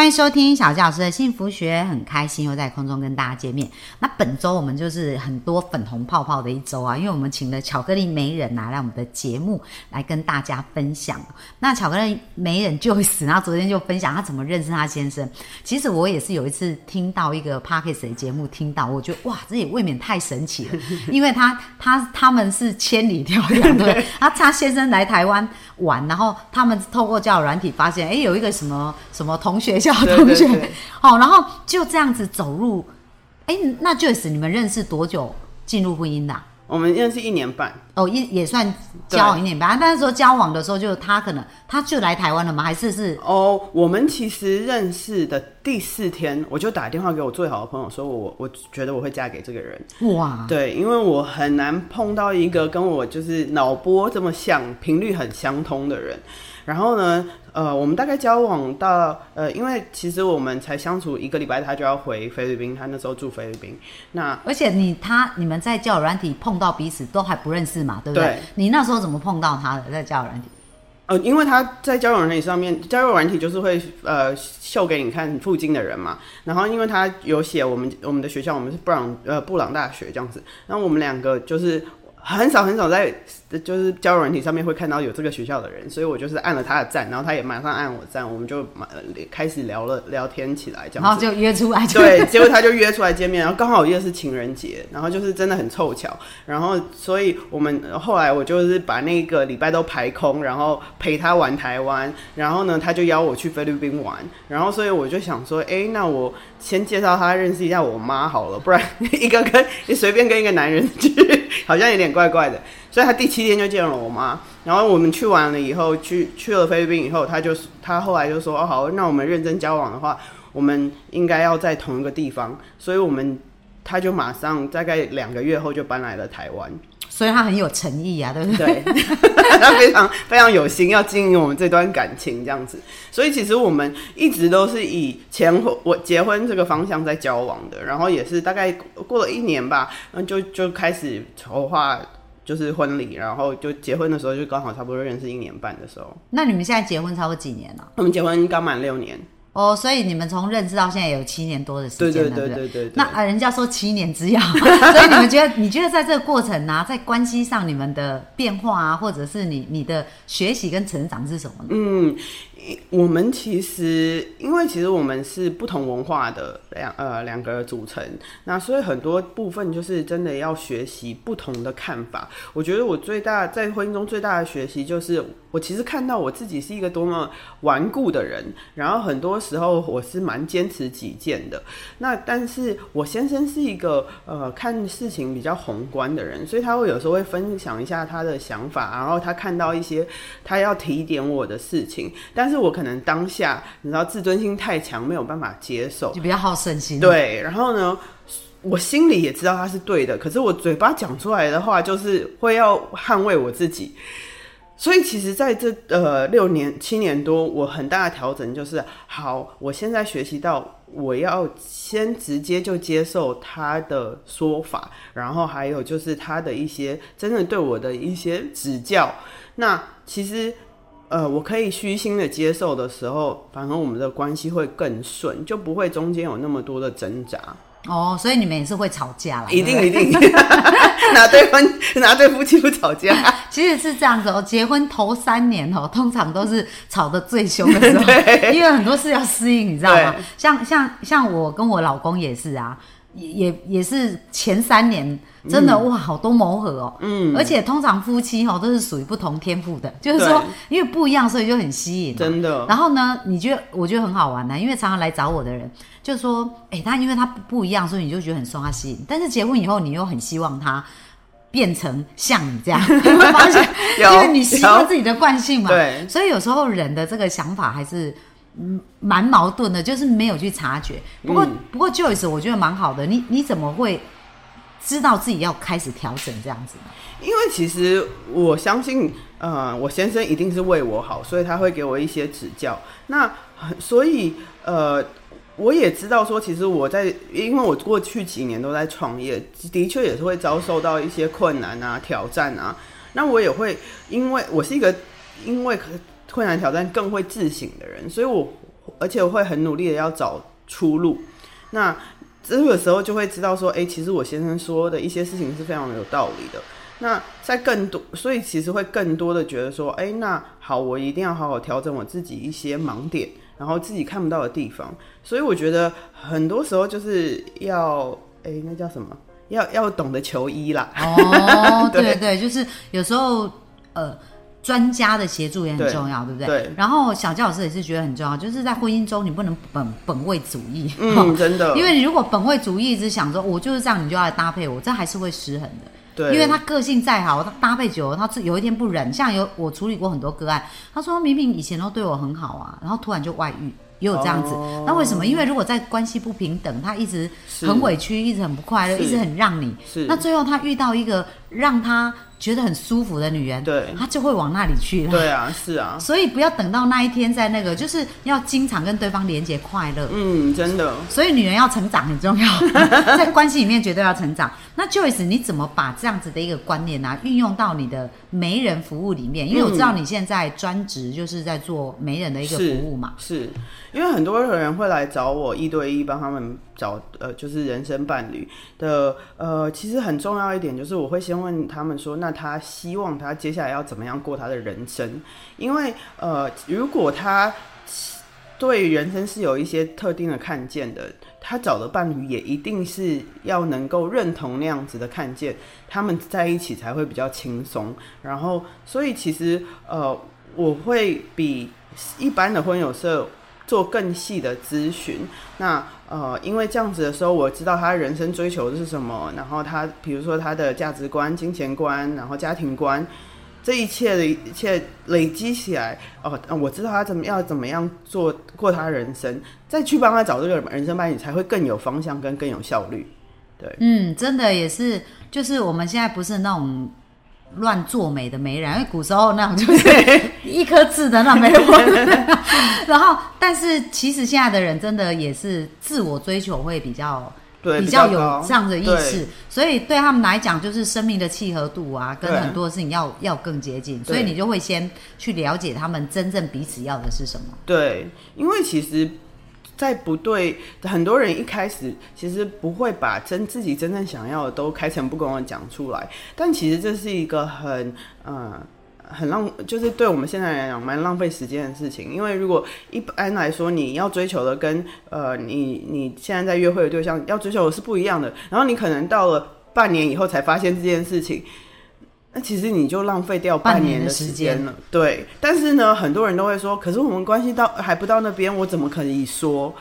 欢迎收听小纪老师的幸福学，很开心又在空中跟大家见面。那本周我们就是很多粉红泡泡的一周啊，因为我们请了巧克力媒人啊来我们的节目来跟大家分享。那巧克力媒人就会死，然后昨天就分享他怎么认识他先生。其实我也是有一次听到一个 p a r k e s 的节目，听到我觉得哇，这也未免太神奇了，因为他 他他们是千里迢迢的，他他先生来台湾玩，然后他们透过交友软体发现，哎，有一个什么什么同学。小同学，好，然后就这样子走入，哎，那 Joyce，你们认识多久进入婚姻的？我们认识一年半，哦，一也算交往一年半。但是说交往的时候，就他可能他就来台湾了吗？还是是？哦，我们其实认识的第四天，我就打电话给我最好的朋友，说我我觉得我会嫁给这个人。哇，对，因为我很难碰到一个跟我就是脑波这么像、频率很相通的人。然后呢，呃，我们大概交往到呃，因为其实我们才相处一个礼拜，他就要回菲律宾，他那时候住菲律宾。那而且你他你们在交友软体碰到彼此都还不认识嘛，对不对？你那时候怎么碰到他的？在交友软体？呃，因为他在交友软体上面，交友软体就是会呃秀给你看附近的人嘛。然后因为他有写我们我们的学校，我们是布朗呃布朗大学这样子。然后我们两个就是很少很少在。就是交友软体上面会看到有这个学校的人，所以我就是按了他的赞，然后他也马上按我赞，我们就马开始聊了聊天起来，这样，然后就约出来，对，结果他就约出来见面，然后刚好又是情人节，然后就是真的很凑巧，然后所以我们后来我就是把那个礼拜都排空，然后陪他玩台湾，然后呢他就邀我去菲律宾玩，然后所以我就想说，哎，那我先介绍他认识一下我妈好了，不然一个跟你随便跟一个男人去，好像有点怪怪的。所以他第七天就见了我妈，然后我们去完了以后，去去了菲律宾以后，他就他后来就说：“哦好，那我们认真交往的话，我们应该要在同一个地方。”所以，我们他就马上大概两个月后就搬来了台湾。所以他很有诚意啊，对不对？他 非常非常有心要经营我们这段感情这样子。所以其实我们一直都是以前婚我结婚这个方向在交往的，然后也是大概过了一年吧，嗯，就就开始筹划。就是婚礼，然后就结婚的时候，就刚好差不多认识一年半的时候。那你们现在结婚差不多几年了？我们结婚刚满六年。哦，所以你们从认识到现在有七年多的时间了，对对对对对。那啊，人家说七年之痒，所以你们觉得，你觉得在这个过程呢，在关系上你们的变化啊，或者是你你的学习跟成长是什么呢？嗯。我们其实，因为其实我们是不同文化的两呃两个组成，那所以很多部分就是真的要学习不同的看法。我觉得我最大在婚姻中最大的学习就是，我其实看到我自己是一个多么顽固的人，然后很多时候我是蛮坚持己见的。那但是我先生是一个呃看事情比较宏观的人，所以他会有时候会分享一下他的想法，然后他看到一些他要提点我的事情，但是我可能当下你知道自尊心太强，没有办法接受，就比较好胜心。对，然后呢，我心里也知道他是对的，可是我嘴巴讲出来的话就是会要捍卫我自己。所以其实在这呃六年七年多，我很大的调整就是，好，我现在学习到我要先直接就接受他的说法，然后还有就是他的一些真正对我的一些指教。那其实。呃，我可以虚心的接受的时候，反而我们的关系会更顺，就不会中间有那么多的挣扎。哦，所以你们也是会吵架啦？一定一定，哪 对婚哪对夫妻不吵架？其实是这样子哦，结婚头三年哦，通常都是吵得最凶的时候，因为很多事要适应，你知道吗？像像像我跟我老公也是啊。也也也是前三年，真的哇，好多磨合哦。嗯，而且通常夫妻哈都是属于不同天赋的，就是说因为不一样，所以就很吸引。真的。然后呢，你觉得我觉得很好玩呢，因为常常来找我的人就说，哎，他因为他不一样，所以你就觉得很受他吸引。但是结婚以后，你又很希望他变成像你这样，你会发现，因为你习惯自己的惯性嘛。对。所以有时候人的这个想法还是。嗯，蛮矛盾的，就是没有去察觉。不过，不过，Joyce，我觉得蛮好的。你你怎么会知道自己要开始调整这样子呢？因为其实我相信，呃，我先生一定是为我好，所以他会给我一些指教。那所以呃，我也知道说，其实我在，因为我过去几年都在创业，的确也是会遭受到一些困难啊、挑战啊。那我也会，因为我是一个因为困难挑战更会自省的人，所以我而且我会很努力的要找出路。那这个时候就会知道说，哎，其实我先生说的一些事情是非常有道理的。那在更多，所以其实会更多的觉得说，哎，那好，我一定要好好调整我自己一些盲点，然后自己看不到的地方。所以我觉得很多时候就是要，哎，那叫什么？要要懂得求医啦。哦，对对，就是有时候呃，专家的协助也很重要，对不对？对。然后小教老师也是觉得很重要，就是在婚姻中你不能本本位主义，嗯，真的，因为你如果本位主义一直想说我就是这样，你就要来搭配我，这还是会失衡的。对，因为他个性再好，他搭配久了，他有一天不忍。像有我处理过很多个案，他说明明以前都对我很好啊，然后突然就外遇，也有这样子。那为什么？因为如果在关系不平等，他一直很委屈，一直很不快乐，一直很让你。是。那最后他遇到一个让他。觉得很舒服的女人，对，他就会往那里去了。对啊，是啊。所以不要等到那一天，在那个就是要经常跟对方连接快乐。嗯，真的。所以女人要成长很重要，在关系里面绝对要成长。那 Joyce，你怎么把这样子的一个观念呢，运用到你的媒人服务里面？因为我知道你现在专职就是在做媒人的一个服务嘛。是因为很多人会来找我一对一帮他们找呃，就是人生伴侣的呃，其实很重要一点就是我会先问他们说，那他希望他接下来要怎么样过他的人生？因为呃，如果他对人生是有一些特定的看见的，他找的伴侣也一定是要能够认同那样子的看见，他们在一起才会比较轻松。然后，所以其实呃，我会比一般的婚友社做更细的咨询。那呃，因为这样子的时候，我知道他人生追求的是什么，然后他比如说他的价值观、金钱观，然后家庭观，这一切的一切累积起来，哦，我知道他怎么要怎么样做过他人生，再去帮他找这个人生伴侣，才会更有方向跟更有效率。对，嗯，真的也是，就是我们现在不是那种。乱做美的媒人，因为古时候那种就是一颗痣的那媒人，然后但是其实现在的人真的也是自我追求会比较比较有这样的意识，所以对他们来讲就是生命的契合度啊，跟很多事情要要更接近，所以你就会先去了解他们真正彼此要的是什么。对，因为其实。在不对，很多人一开始其实不会把真自己真正想要的都开诚布公的讲出来，但其实这是一个很呃很浪，就是对我们现在来讲蛮浪费时间的事情。因为如果一般来说你要追求的跟呃你你现在在约会的对象要追求的是不一样的，然后你可能到了半年以后才发现这件事情。那其实你就浪费掉半年的时间了，对。但是呢，很多人都会说，可是我们关系到还不到那边，我怎么可以说？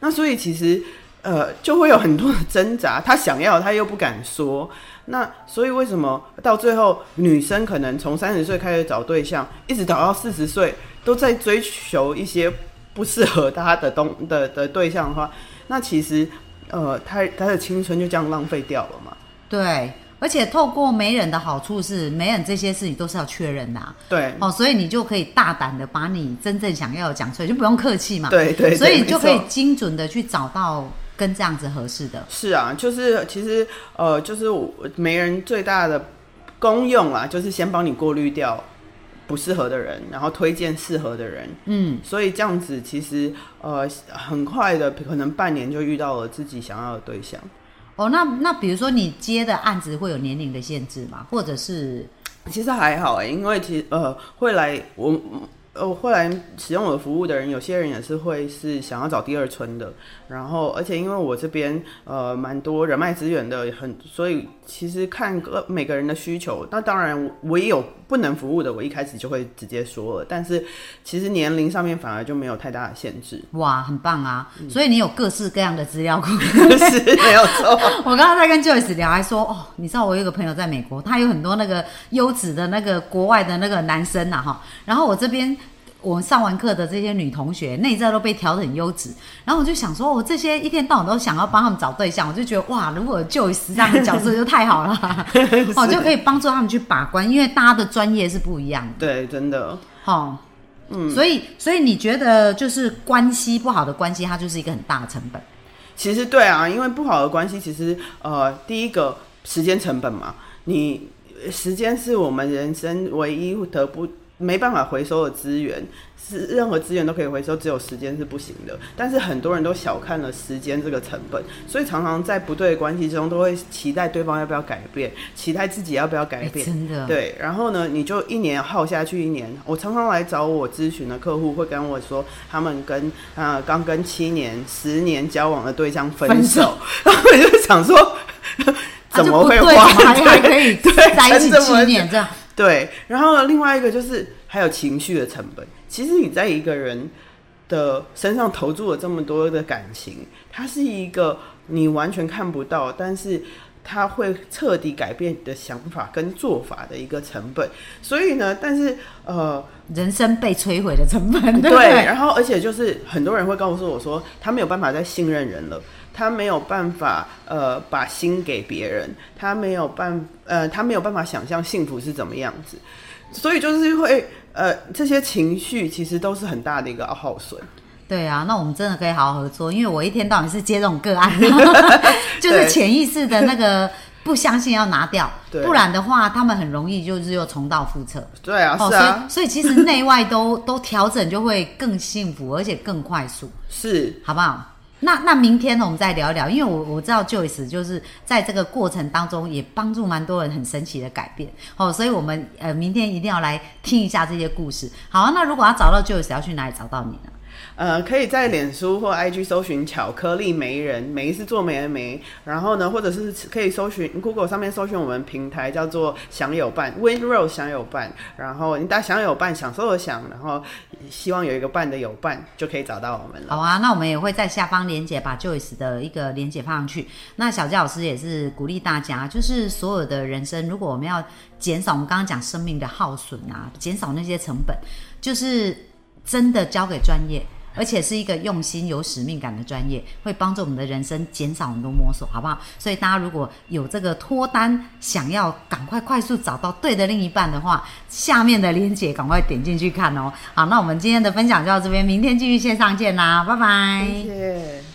那所以其实呃，就会有很多的挣扎。他想要，他又不敢说。那所以为什么到最后，女生可能从三十岁开始找对象，一直找到四十岁，都在追求一些不适合她的东的的对象的话，那其实呃，她她的青春就这样浪费掉了嘛？对。而且透过媒人的好处是，媒人这些事情都是要确认的，对，哦，所以你就可以大胆的把你真正想要的讲出来，就不用客气嘛，对对，所以就可以精准的去找到跟这样子合适的。是啊，就是其实呃，就是媒人最大的功用啊，就是先帮你过滤掉不适合的人，然后推荐适合的人。嗯，所以这样子其实呃，很快的可能半年就遇到了自己想要的对象。哦，那那比如说你接的案子会有年龄的限制吗？或者是？其实还好诶，因为其实呃会来我呃后来使用我的服务的人，有些人也是会是想要找第二春的。然后而且因为我这边呃蛮多人脉资源的，很所以其实看个每个人的需求。那当然我也有不能服务的，我一开始就会直接说了。但是其实年龄上面反而就没有太大的限制。哇，很棒啊！所以你有各式各样的资料库，是没有错。我刚刚在跟 Joyce 聊，还说哦，你知道我有个朋友在美国，他有很多那个优质的那个国外的那个男生呐哈。然后我这边我们上完课的这些女同学内在都被调得很优质，然后我就想说，我这些一天到晚都想要帮他们找对象，我就觉得哇，如果就有这样的角色就太好了，哦，就可以帮助他们去把关，因为大家的专业是不一样的，对，真的，哦，嗯，所以所以你觉得就是关系不好的关系，它就是一个很大的成本。其实对啊，因为不好的关系，其实呃，第一个时间成本嘛，你时间是我们人生唯一得不没办法回收的资源，是任何资源都可以回收，只有时间是不行的。但是很多人都小看了时间这个成本，所以常常在不对的关系中，都会期待对方要不要改变，期待自己要不要改变。真的，对。然后呢，你就一年耗下去一年。我常常来找我咨询的客户会跟我说，他们跟啊刚跟七年、十年交往的对象分手，然后我就想说，怎么会花还可以在一起七年这样？对，然后另外一个就是还有情绪的成本。其实你在一个人的身上投注了这么多的感情，它是一个你完全看不到，但是它会彻底改变你的想法跟做法的一个成本。所以呢，但是呃，人生被摧毁的成本，对。然后，而且就是很多人会告诉我说，他没有办法再信任人了。他没有办法，呃，把心给别人，他没有办，呃，他没有办法想象幸福是怎么样子，所以就是会，呃，这些情绪其实都是很大的一个耗损。对啊，那我们真的可以好好合作，因为我一天到晚是接这种个案，就是潜意识的那个不相信要拿掉，不然的话，他们很容易就是又重蹈覆辙。对啊，是啊，所以其实内外都都调整就会更幸福，而且更快速，是，好不好？那那明天呢，我们再聊一聊，因为我我知道 Joyce 就是在这个过程当中也帮助蛮多人很神奇的改变哦，所以我们呃明天一定要来听一下这些故事。好，那如果要找到 Joyce，要去哪里找到你呢？呃，可以在脸书或 IG 搜寻“巧克力媒人”，媒是做媒的媒。然后呢，或者是可以搜寻 Google 上面搜寻我们平台叫做“享有伴 ”，Win Rose 享有伴。然后你打“享有伴”，享受的享，然后希望有一个伴的有伴，就可以找到我们了。好啊，那我们也会在下方连接把 Joyce 的一个连接放上去。那小佳老师也是鼓励大家，就是所有的人生，如果我们要减少我们刚刚讲生命的耗损啊，减少那些成本，就是真的交给专业。而且是一个用心、有使命感的专业，会帮助我们的人生减少很多摸索，好不好？所以大家如果有这个脱单，想要赶快快速找到对的另一半的话，下面的链接赶快点进去看哦。好，那我们今天的分享就到这边，明天继续线上见啦，拜拜。谢谢。